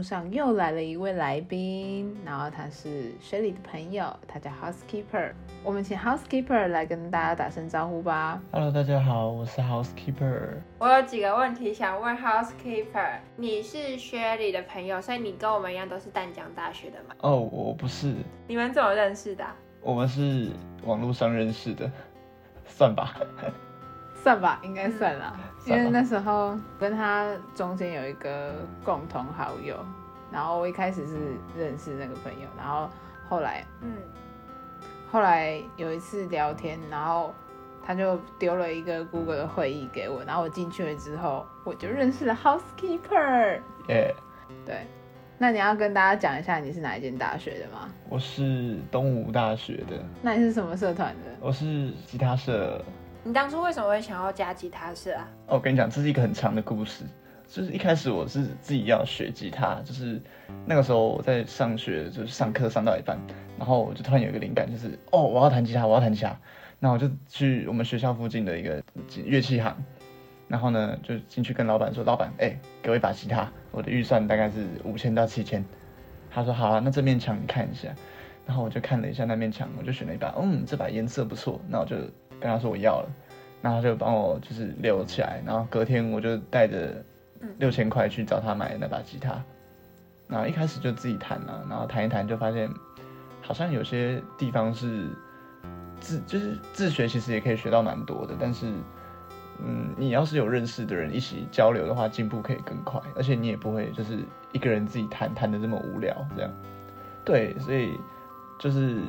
目上又来了一位来宾，然后他是 Shelly 的朋友，他叫 Housekeeper。我们请 Housekeeper 来跟大家打声招呼吧。Hello，大家好，我是 Housekeeper。我有几个问题想问 Housekeeper。你是 Shelly 的朋友，所以你跟我们一样都是淡江大学的吗？哦，我不是，你们怎么认识的啊、我们是网络上认识的，算吧。算吧，应该算啦，因为那时候跟他中间有一个共同好友，然后我一开始是认识那个朋友，然后后来嗯，后来有一次聊天，然后他就丢了一个 Google 的会议给我，然后我进去了之后，我就认识了 Housekeeper。耶、对，那你要跟大家讲一下你是哪一间大学的吗？我是东吴大学的，那你是什么社团的？我是吉他社。你当初为什么会想要加吉他社啊？哦，我跟你讲，这是一个很长的故事。就是一开始我是自己要学吉他，就是那个时候我在上学，就是上课上到一半，然后我就突然有一个灵感，就是哦，我要弹吉他，我要弹吉他。那我就去我们学校附近的一个乐器行，然后呢就进去跟老板说，老板，哎、给我一把吉他，我的预算大概是五千到七千。他说好啊，那这面墙你看一下。然后我就看了一下那面墙，我就选了一把，嗯，这把颜色不错，那我就跟他说我要了。然后他就帮我就是留起来，然后隔天我就带着六千块去找他买那把吉他，然后一开始就自己弹啊，然后弹一弹就发现好像有些地方是自就是自学，其实也可以学到蛮多的，但是嗯，你要是有认识的人一起交流的话，进步可以更快，而且你也不会就是一个人自己弹弹的这么无聊这样。对，所以就是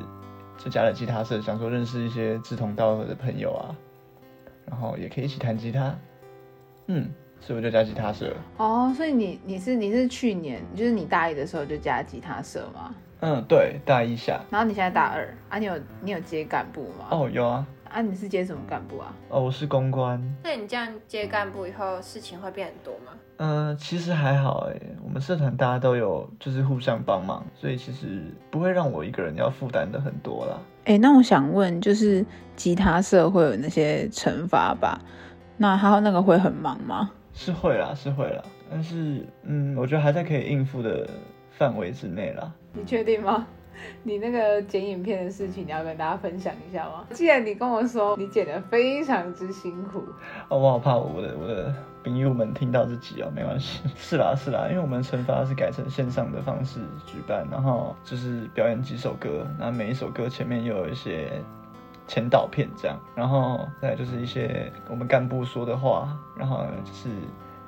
就加了吉他社，想说认识一些志同道合的朋友啊，然后也可以一起弹吉他，嗯，所以我就加吉他社。哦，所以你你是你是去年就是你大一的时候就加吉他社吗？嗯，对，大一下。然后你现在大二啊？你有你有接干部吗？哦，有啊，啊，你是接什么干部啊？哦，我是公关。那你这样接干部以后，事情会变很多吗？嗯、其实还好哎，我们社团大家都有就是互相帮忙，所以其实不会让我一个人要负担的很多啦。哎，那我想问，就是吉他社会有那些惩罚吧？那他那个会很忙吗？是会啦，是会啦，但是嗯，我觉得还在可以应付的范围之内啦。你确定吗？你那个剪影片的事情，你要跟大家分享一下吗？既然你跟我说你剪的非常之辛苦，哦，我好怕我的我的朋友们听到这集哦，没关系，是啦是啦，因为我们惩罚是改成线上的方式举办，然后就是表演几首歌，然后每一首歌前面又有一些前导片这样，然后再就是一些我们干部说的话，然后就是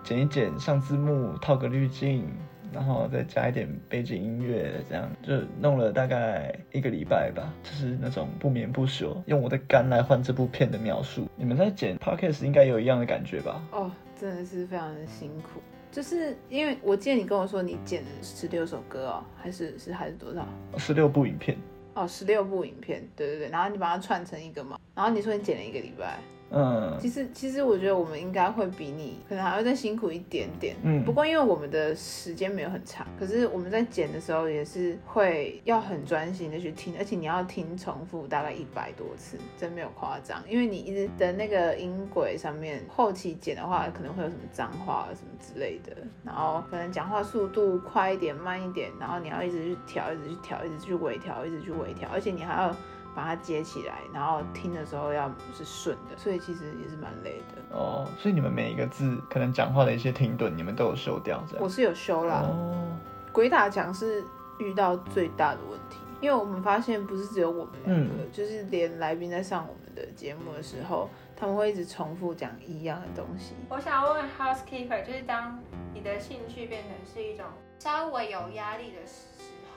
剪一剪，上字幕，套个滤镜。然后再加一点背景音乐，这样就弄了大概一个礼拜吧，就是那种不眠不休，用我的肝来换这部片的描述。你们在剪 podcast 应该有一样的感觉吧？哦，真的是非常的辛苦。就是因为我记得你跟我说你剪了十六首歌哦，还是是还是多少？十六部影片，哦，十六部影片，对对对，然后你把它串成一个嘛，然后你说你剪了一个礼拜，嗯。其实其实我觉得我们应该会比你可能还要再辛苦一点点，嗯。不过因为我们的时间没有很长，可是我们在剪的时候也是会要很专心的去听，而且你要听重复大概一百多次，真没有夸张，因为你一直的那个音轨上面后期剪的话可能会有什么脏话什么之类的，然后可能讲话速度快一点慢一点，然后你要一直去调，一直去调，一直去微调，一直去微调，而且你还要。把它接起来，然后听的时候要是顺的，所以其实也是蛮累的。哦，所以你们每一个字可能讲话的一些停顿，你们都有修掉这样我。是有修啦，哦，鬼打墙是遇到最大的问题，因为我们发现不是只有我们两个，嗯就是连来宾在上我们的节目的时候，他们会一直重复讲一样的东西。我想问 Housekeeper，就是当你的兴趣变成是一种稍微有压力的时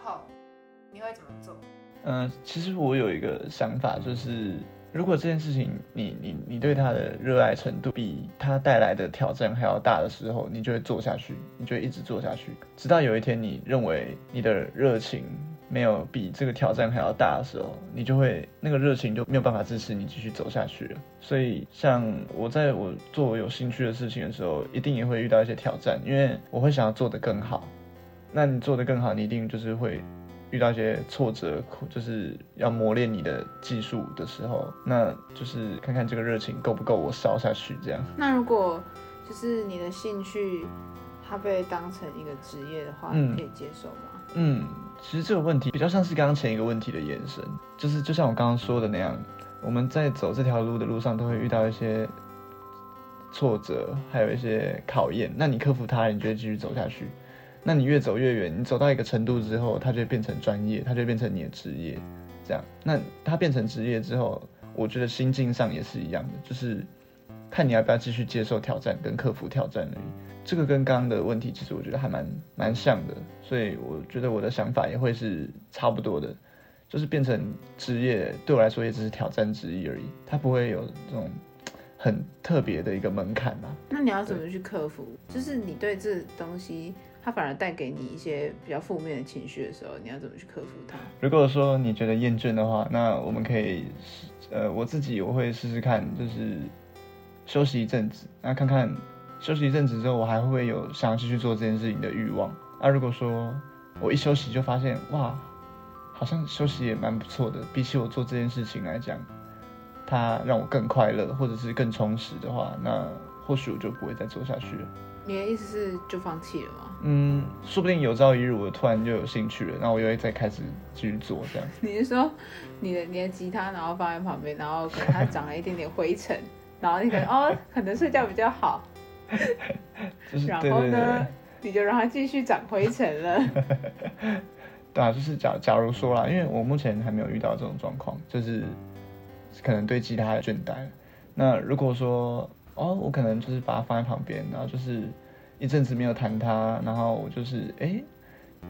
候，你会怎么做？嗯、其实我有一个想法，就是如果这件事情你你你对它的热爱程度比它带来的挑战还要大的时候，你就会做下去，你就会一直做下去，直到有一天你认为你的热情没有比这个挑战还要大的时候，你就会那个热情就没有办法支持你继续走下去了。所以，像我在我做我有兴趣的事情的时候，一定也会遇到一些挑战，因为我会想要做得更好。那你做得更好，你一定就是会遇到一些挫折，就是要磨练你的技术的时候，那就是看看这个热情够不够我烧下去，这样。那如果就是你的兴趣，它被当成一个职业的话，嗯你可以接受吗？嗯，其实这个问题比较像是刚刚前一个问题的延伸，就是就像我刚刚说的那样，我们在走这条路的路上都会遇到一些挫折，还有一些考验。那你克服它，你就会继续走下去。那你越走越远，你走到一个程度之后，它就变成专业，它就变成你的职业。这样，那它变成职业之后，我觉得心境上也是一样的，就是看你要不要继续接受挑战跟克服挑战而已。这个跟刚刚的问题其实我觉得还蛮蛮像的，所以我觉得我的想法也会是差不多的，就是变成职业对我来说也只是挑战之一而已，它不会有这种很特别的一个门槛吧。那你要怎么去克服？就是你对这东西，它反而带给你一些比较负面的情绪的时候，你要怎么去克服它？如果说你觉得厌倦的话，那我们可以，呃，我自己我会试试看，就是休息一阵子，那看看休息一阵子之后，我还会不会有想要继续做这件事情的欲望。那如果说我一休息就发现，哇，好像休息也蛮不错的，比起我做这件事情来讲，它让我更快乐或者是更充实的话，那或许我就不会再做下去了。你的意思是就放弃了吗？嗯，说不定有朝一日我突然就有兴趣了，那我又会再开始继续做这样。你是说你的你的吉他，然后放在旁边，然后可能它长了一点点灰尘，然后你可能哦，可能睡觉比较好，就是然对对对。后呢，你就让它继续长灰尘了。对啊，就是假假如说啦，因为我目前还没有遇到这种状况，就是可能对吉他有倦怠。那如果说哦，我可能就是把它放在旁边，然后就是一阵子没有弹它，然后我就是哎，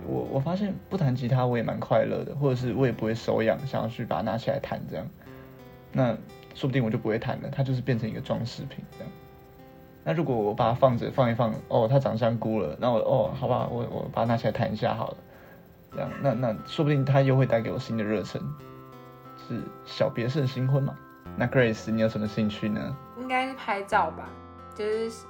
我我发现不弹吉他我也蛮快乐的，或者是我也不会手痒，想要去把它拿起来弹这样。那说不定我就不会弹了，它就是变成一个装饰品这样。那如果我把它放着放一放，哦，它长香菇了，那我哦，好吧，我我把它拿起来弹一下好了。这样，那那说不定它又会带给我新的热忱，是小别胜新婚嘛？那 Grace，你有什么兴趣呢？应该是拍照吧，就是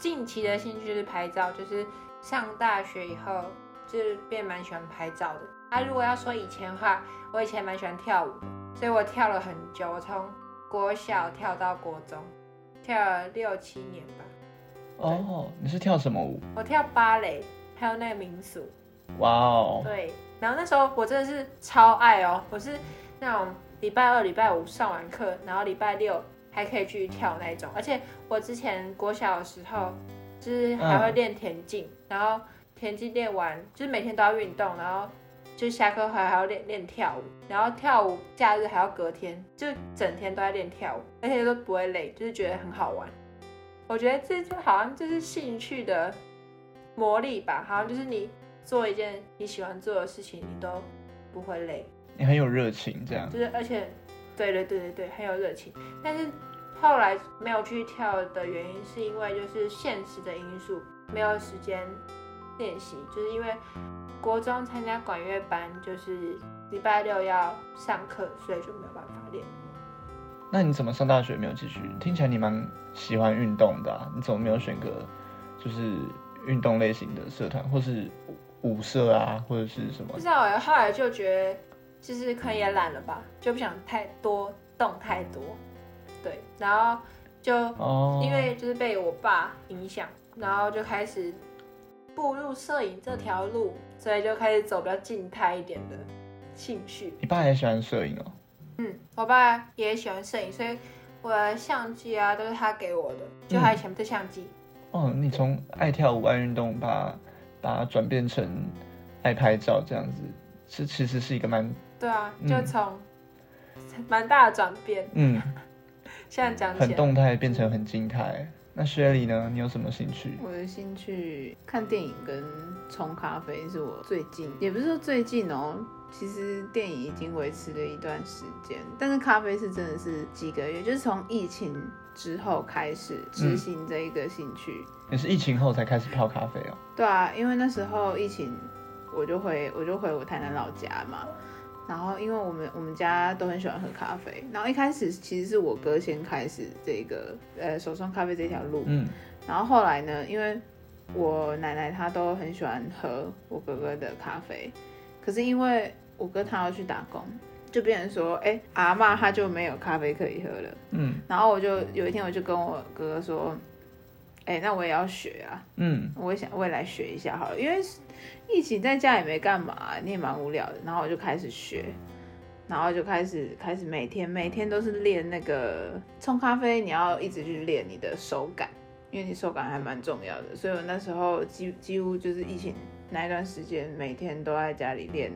近期的兴趣是拍照，就是上大学以后就是变蛮喜欢拍照的。啊，如果要说以前的话，我以前蛮喜欢跳舞，所以我跳了很久，我从国小跳到国中，跳了六七年吧。哦，你是跳什么舞？我跳芭蕾，还有那个民俗。哇哦，对，然后那时候我真的是超爱哦，我是那种礼拜二、礼拜五上完课，然后礼拜六还可以去跳那种。而且我之前国小的时候，就是还会练田径，然后田径练完就是每天都要运动，然后就下课还还要练练跳舞，然后跳舞假日还要隔天，就整天都在练跳舞，而且都不会累，就是觉得很好玩。我觉得这就好像就是兴趣的魔力吧，好像就是你。做一件你喜欢做的事情，你都不会累，你很有热情，这样就是而且，对对对对对，很有热情。但是后来没有去跳的原因，是因为就是现实的因素，没有时间练习，就是因为国中参加管乐班，就是礼拜六要上课，所以就没有办法练。那你怎么上大学没有继续？听起来你蛮喜欢运动的、啊，你怎么没有选个就是运动类型的社团，或是？舞社啊，或者是什么？不知道哎，后来就觉得就是可能也懒了吧，就不想太多动太多，对，然后就哦，因为就是被我爸影响，然后就开始步入摄影这条路，所以就开始走比较静态一点的兴趣。你爸也喜欢摄影哦？嗯，我爸也喜欢摄影，所以我的相机啊都是他给我的，就他以前的相机。哦，你从爱跳舞、爱运动把。把它转变成爱拍照这样子，是其实是一个蛮对啊，就从蛮大的转变。嗯，现在讲很动态变成很静态。那雪莉呢？你有什么兴趣？我的兴趣看电影跟冲咖啡是我最近，也不是说最近哦，其实电影已经维持了一段时间，但是咖啡是真的是几个月，就是从疫情之后开始执行这一个兴趣。你是疫情后才开始泡咖啡哦？对啊，因为那时候疫情，我就回我就回我台南老家嘛。然后因为我们我们家都很喜欢喝咖啡，然后一开始其实是我哥先开始这个呃手冲咖啡这条路，嗯，然后后来呢，因为我奶奶她都很喜欢喝我哥哥的咖啡，可是因为我哥他要去打工，就变成说，哎，阿妈她就没有咖啡可以喝了，嗯，然后我就有一天我就跟我哥哥说。哎、那我也要学啊，嗯，我也想我也来学一下好了，因为疫情在家也没干嘛，你也蛮无聊的，然后我就开始学，然后就开始开始每天每天都是练那个冲咖啡，你要一直去练你的手感，因为你手感还蛮重要的，所以我那时候几几乎就是疫情那一段时间，每天都在家里练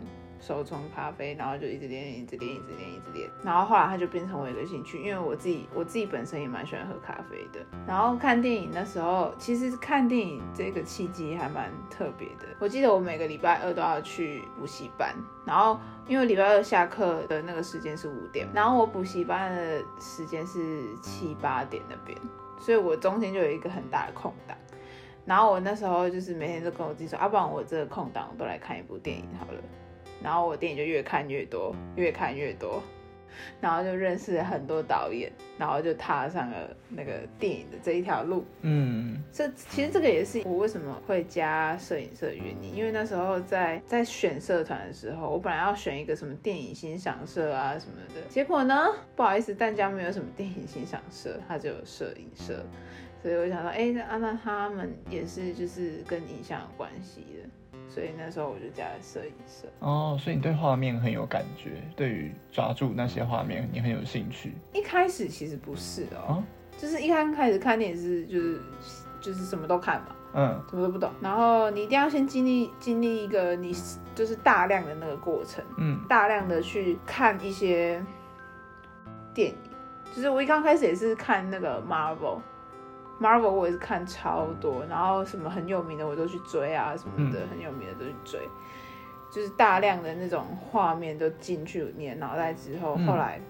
手冲咖啡，然后就一直练，一直练，一直练，一直练。然后后来它就变成我一个兴趣，因为我自己我自己本身也蛮喜欢喝咖啡的。然后看电影那时候，其实看电影这个契机还蛮特别的。我记得我每个礼拜二都要去补习班，然后因为礼拜二下课的那个时间是五点，然后我补习班的时间是七八点那边，所以我中间就有一个很大的空档。然后我那时候就是每天都跟我自己说，要、啊、不然我这个空档我都来看一部电影好了。然后我电影就越看越多，越看越多，然后就认识了很多导演，然后就踏上了那个电影的这一条路。嗯，这其实这个也是我为什么会加摄影社的原因，因为那时候在在选社团的时候，我本来要选一个什么电影欣赏社啊什么的，结果呢，不好意思，淡江没有什么电影欣赏社，它只有摄影社，所以我想说，哎，那那他们也是就是跟影像有关系的。所以那时候我就加了摄影社。哦，所以你对画面很有感觉，对于抓住那些画面你很有兴趣。一开始其实不是哦，哦就是一刚开始看电影是就是就是什么都看嘛，嗯什么都不懂，然后你一定要先经历经历一个你就是大量的那个过程，嗯大量的去看一些电影。就是我一刚开始也是看那个 Marvel。Marvel 我也是看超多，然后什么很有名的我都去追啊，什么的、嗯很有名的都去追，就是大量的那种画面都进去你的脑袋之后，嗯后来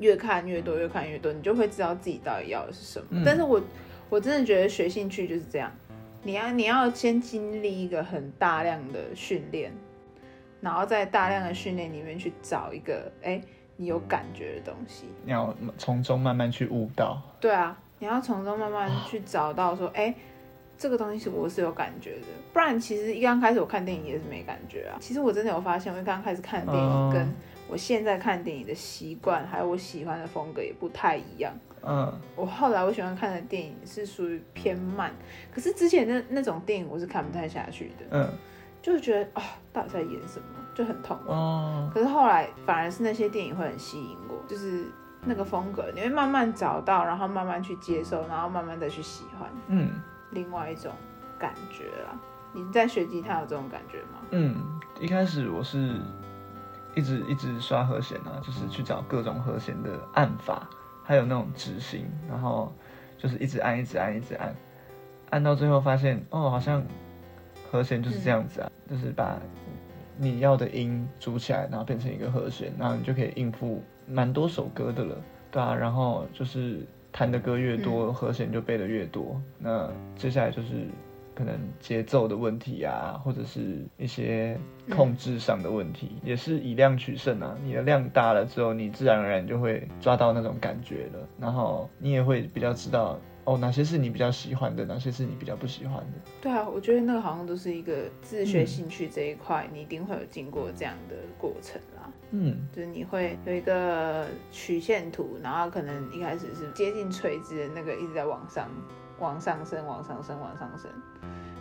越看越多，越看越多，你就会知道自己到底要的是什么。嗯但是我我真的觉得学兴趣就是这样，你要你要先经历一个很大量的训练，然后在大量的训练里面去找一个哎你有感觉的东西。你要从中慢慢去悟到。对啊，你要从中慢慢去找到说，哎、这个东西是我是有感觉的，不然其实一刚开始我看电影也是没感觉啊。其实我真的有发现，我一刚开始看电影哦跟我现在看电影的习惯，还有我喜欢的风格也不太一样。嗯我后来我喜欢看的电影是属于偏慢，可是之前那那种电影我是看不太下去的，嗯就是觉得啊、到底在演什么，就很痛苦。哦可是后来反而是那些电影会很吸引我，就是那个风格，你会慢慢找到，然后慢慢去接受，然后慢慢再去喜欢嗯另外一种感觉啦。你在学吉他有这种感觉吗？嗯，一开始我是一直一直刷和弦啊，就是去找各种和弦的按法，还有那种指型，然后就是一直按一直按一直按，按到最后发现哦，好像和弦就是这样子啊，就是把你要的音组起来，然后变成一个和弦，然后你就可以应付蛮多首歌的了，对啊，然后就是弹的歌越多，和弦就背的越多，那接下来就是可能节奏的问题啊，或者是一些控制上的问题，也是以量取胜啊。你的量大了之后，你自然而然就会抓到那种感觉了，然后你也会比较知道哦，哪些是你比较喜欢的，哪些是你比较不喜欢的。对啊，我觉得那个好像都是一个自学兴趣这一块，你一定会有经过这样的过程啦。嗯。就是你会有一个曲线图，然后可能一开始是接近垂直的那个一直在往上、往上升、往上升、往上升，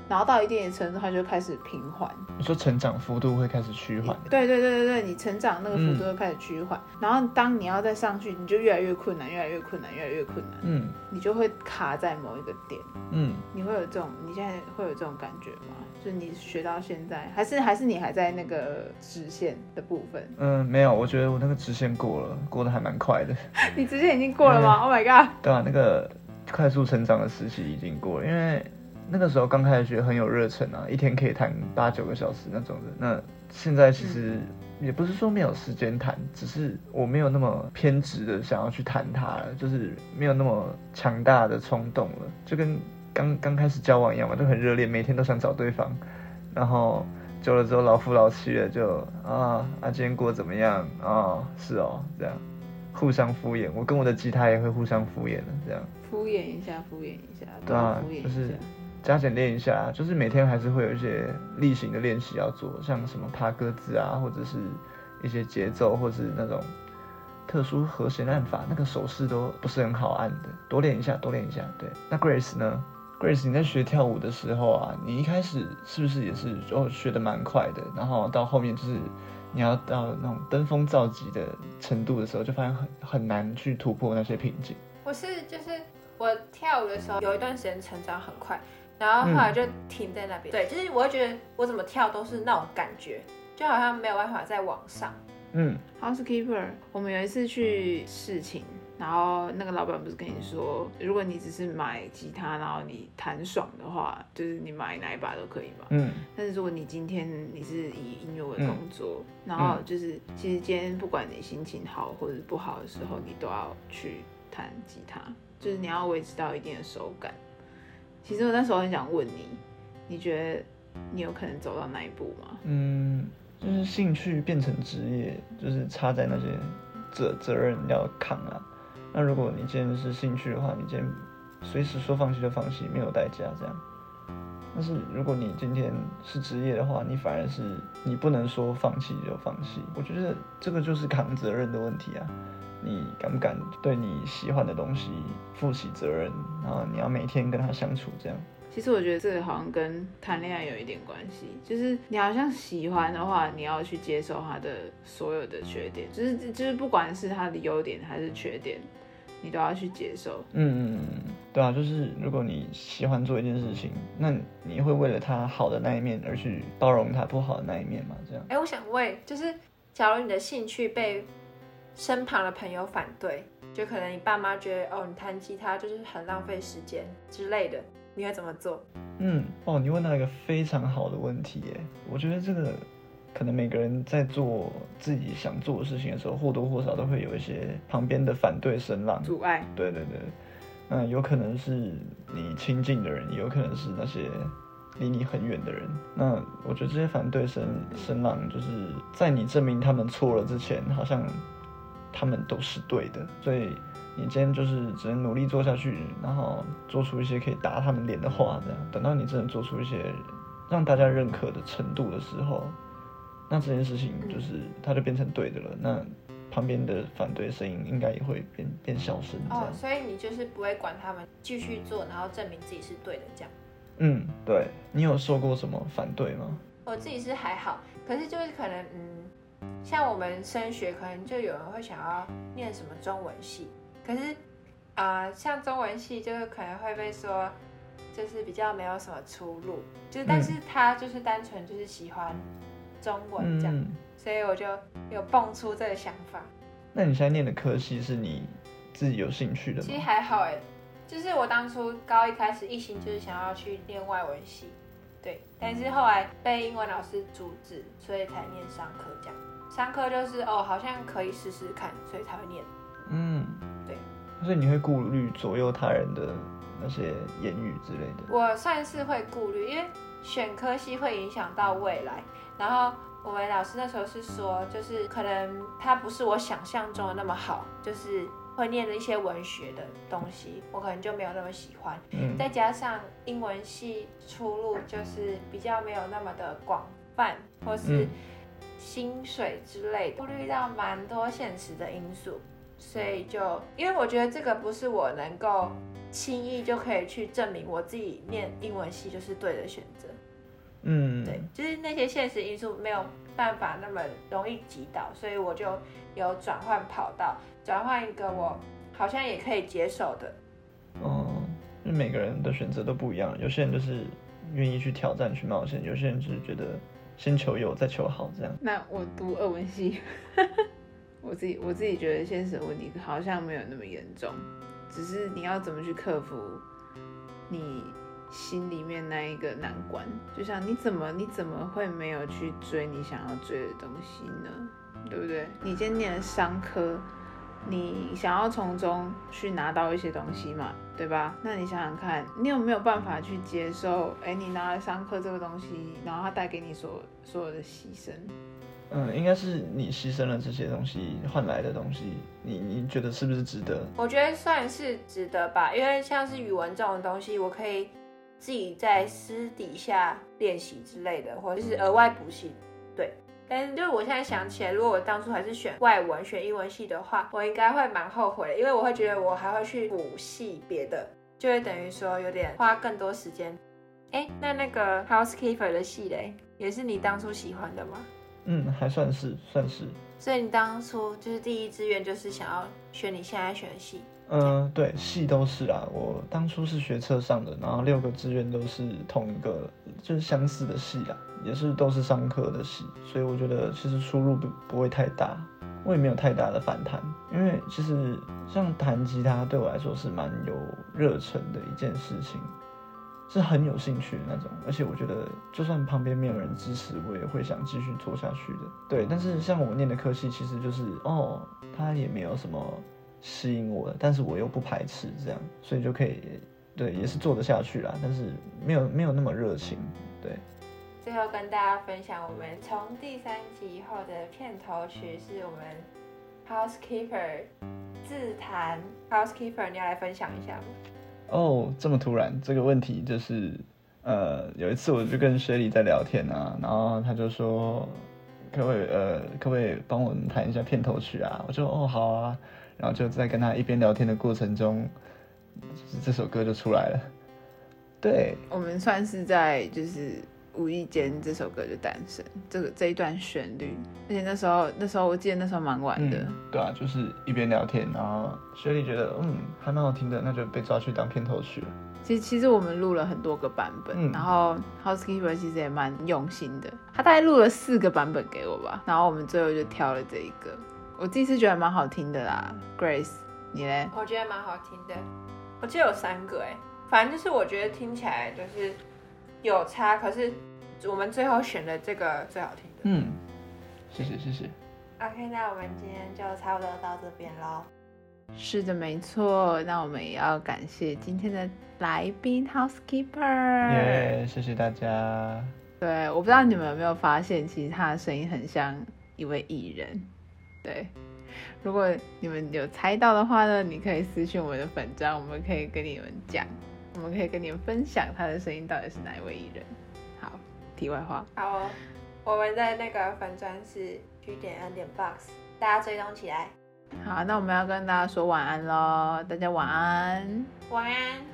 然后到一定的程度，它就开始平缓。你说成长幅度会开始趋缓，对对对对对，你成长那个幅度会开始趋缓，然后当你要再上去，你就越来越困难，越来越困难，越来越困难，嗯你就会卡在某一个点。嗯，你会有这种，你现在会有这种感觉吗？就是你学到现在，还是还是你还在那个直线的部分？嗯，没有，我觉得我那个直线过了，过得还蛮快的。你直线已经过了吗、o h my god！对啊，那个快速成长的时期已经过了，因为那个时候刚开始学很有热忱啊，一天可以弹八九个小时那种的。那现在其实也不是说没有时间弹，只是我没有那么偏执的想要去弹它了，就是没有那么强大的冲动了，就跟刚刚开始交往一样嘛，就很热烈，每天都想找对方，然后。久了之后老夫老妻了就，啊啊今天过得怎么样啊是哦这样，互相敷衍，我跟我的吉他也会互相敷衍的这样。敷衍一下，敷衍一下，对啊敷衍一下。就是加减练一下，就是每天还是会有一些例行的练习要做，像什么爬格子啊，或者是一些节奏，或是那种特殊和弦按法，那个手势都不是很好按的，多练一下，多练一下。对，那 Grace 呢？Grace，你在学跳舞的时候啊，你一开始是不是也是哦学的蛮快的，然后到后面就是你要到那种登峰造极的程度的时候，就发现很很难去突破那些瓶颈。我是就是我跳舞的时候有一段时间成长很快，然后后来就停在那边。对，就是我会觉得我怎么跳都是那种感觉，就好像没有办法再往上。嗯，Housekeeper，我们有一次去试琴，然后那个老板不是跟你说，如果你只是买吉他，然后你弹爽的话，就是你买哪一把都可以嘛。嗯但是如果你今天你是以音乐为工作，然后就是其实今天不管你心情好或者不好的时候，你都要去弹吉他，就是你要维持到一定的手感。其实我那时候很想问你，你觉得你有可能走到那一步吗？嗯，就是兴趣变成职业，就是差在那些责责任要扛啊。那如果你今天是兴趣的话，你今天随时说放弃就放弃，没有代价这样。但是如果你今天是职业的话，你反而是你不能说放弃就放弃。我觉得这个就是扛责任的问题啊。你敢不敢对你喜欢的东西负起责任？然后你要每天跟他相处这样。其实我觉得这个好像跟谈恋爱有一点关系，就是你好像喜欢的话，你要去接受他的所有的缺点，就是就是不管是他的优点还是缺点，你都要去接受。嗯嗯嗯，对啊，就是如果你喜欢做一件事情，那你会为了他好的那一面而去包容他不好的那一面吗？这样？哎，我想问，就是假如你的兴趣被身旁的朋友反对，就可能你爸妈觉得哦，你弹吉他就是很浪费时间之类的，你会怎么做？嗯，哦，你问到一个非常好的问题耶。我觉得这个可能每个人在做自己想做的事情的时候，或多或少都会有一些旁边的反对声浪。阻碍，对对对，嗯，有可能是你亲近的人，也有可能是那些离你很远的人。那我觉得这些反对声声浪，就是在你证明他们错了之前，好像他们都是对的，所以你今天就是只能努力做下去，然后做出一些可以打他们脸的话，这样。等到你真的做出一些让大家认可的程度的时候，那这件事情就是它就变成对的了。那旁边的反对声音应该也会变变小声。哦，所以你就是不会管他们，继续做，然后证明自己是对的这样。嗯，对你有受过什么反对吗？我自己是还好，可是就是可能，嗯，像我们升学，可能就有人会想要念什么中文系，可是啊、呃像中文系就是可能会被说，就是比较没有什么出路，就是但是他就是单纯就是喜欢中文这样，嗯，所以我就有蹦出这个想法。那你现在念的科系是你自己有兴趣的吗其实吗？还好哎，就是我当初高一开始一心就是想要去念外文系，对，但是后来被英文老师阻止，所以才念商科这样。商科就是哦，好像可以试试看，所以才会念。嗯，对。所以你会顾虑左右他人的那些言语之类的。我算是会顾虑，因为选科系会影响到未来。然后我们老师那时候是说，就是可能他不是我想象中的那么好，就是会念的一些文学的东西，我可能就没有那么喜欢。嗯再加上英文系出路就是比较没有那么的广泛，或是嗯薪水之类的，顾虑到蛮多现实的因素，所以就因为我觉得这个不是我能够轻易就可以去证明我自己念英文系就是对的选择，嗯，对，就是那些现实因素没有办法那么容易击倒，所以我就有转换跑道，转换一个我好像也可以接受的。哦，就每个人的选择都不一样，有些人就是愿意去挑战、去冒险，有些人只是觉得先求有再求好这样。那我读俄文系，我自己我自己觉得现实的问题好像没有那么严重，只是你要怎么去克服你心里面那一个难关。就像你怎么你怎么会没有去追你想要追的东西呢？对不对？你今天念了商科，你想要从中去拿到一些东西嘛，对吧？那你想想看，你有没有办法去接受？哎，你拿了上课这个东西，然后它带给你所所有的牺牲。嗯，应该是你牺牲了这些东西换来的东西，你你觉得是不是值得？我觉得算是值得吧，因为像是语文这种东西，我可以自己在私底下练习之类的，或者是额外补习。对，但是就是我现在想起来，如果我当初还是选外文、选英文系的话，我应该会蛮后悔的，因为我会觉得我还会去补系别的，就会等于说有点花更多时间。哎，那那个 housekeeper 的系嘞，也是你当初喜欢的吗？嗯，还算是算是。所以你当初就是第一志愿就是想要选你现在选的系？嗯，对，系都是啦。我当初是学车上的，然后六个志愿都是同一个，就是相似的系啊，也是都是上课的戏，所以我觉得其实出入不不会太大，我也没有太大的反弹，因为其实像弹吉他对我来说是蛮有热忱的一件事情。是很有兴趣的那种，而且我觉得就算旁边没有人支持，我也会想继续做下去的。对，但是像我念的科系，其实就是哦，它也没有什么吸引我的，但是我又不排斥这样，所以就可以，对，也是做得下去啦。但是没有没有那么热情。对。最后跟大家分享，我们从第三集以后的片头曲是我们 Housekeeper 自弹 Housekeeper，你要来分享一下吗？哦，这么突然，这个问题就是，呃，有一次我就跟雪莉在聊天啊，然后他就说，可不可以，呃，可不可以帮我们弹一下片头曲啊？我说，哦，好啊，然后就在跟他一边聊天的过程中，这首歌就出来了。对，我们算是在就是。无意间这首歌就诞生，这个这一段旋律，而且那时候那时候我记得那时候蛮晚的，对啊，就是一边聊天，然后雪莉觉得嗯还蛮好听的，那就被抓去当片头曲了。其实其实我们录了很多个版本，然后 Housekeeper 其实也蛮用心的，他大概录了四个版本给我吧，然后我们最后就挑了这一个，我自己是觉得蛮好听的啦。Grace，你嘞？我觉得蛮好听的，我记得有三个哎，反正就是我觉得听起来就是。有差，可是我们最后选的这个最好听的。嗯，谢谢谢谢。OK，那我们今天就差不多到这边喽。是的，没错。那我们也要感谢今天的来宾 Housekeeper。耶，谢谢大家。对，我不知道你们有没有发现，其实他的声音很像一位艺人。对，如果你们有猜到的话呢，你可以私信我们的粉章，我们可以跟你们讲。我们可以跟你们分享他的声音到底是哪一位艺人。好，题外话。好，我们的那个粉砖是 G 点 N 点 Box，大家追踪起来。好，那我们要跟大家说晚安喽，大家晚安。晚安。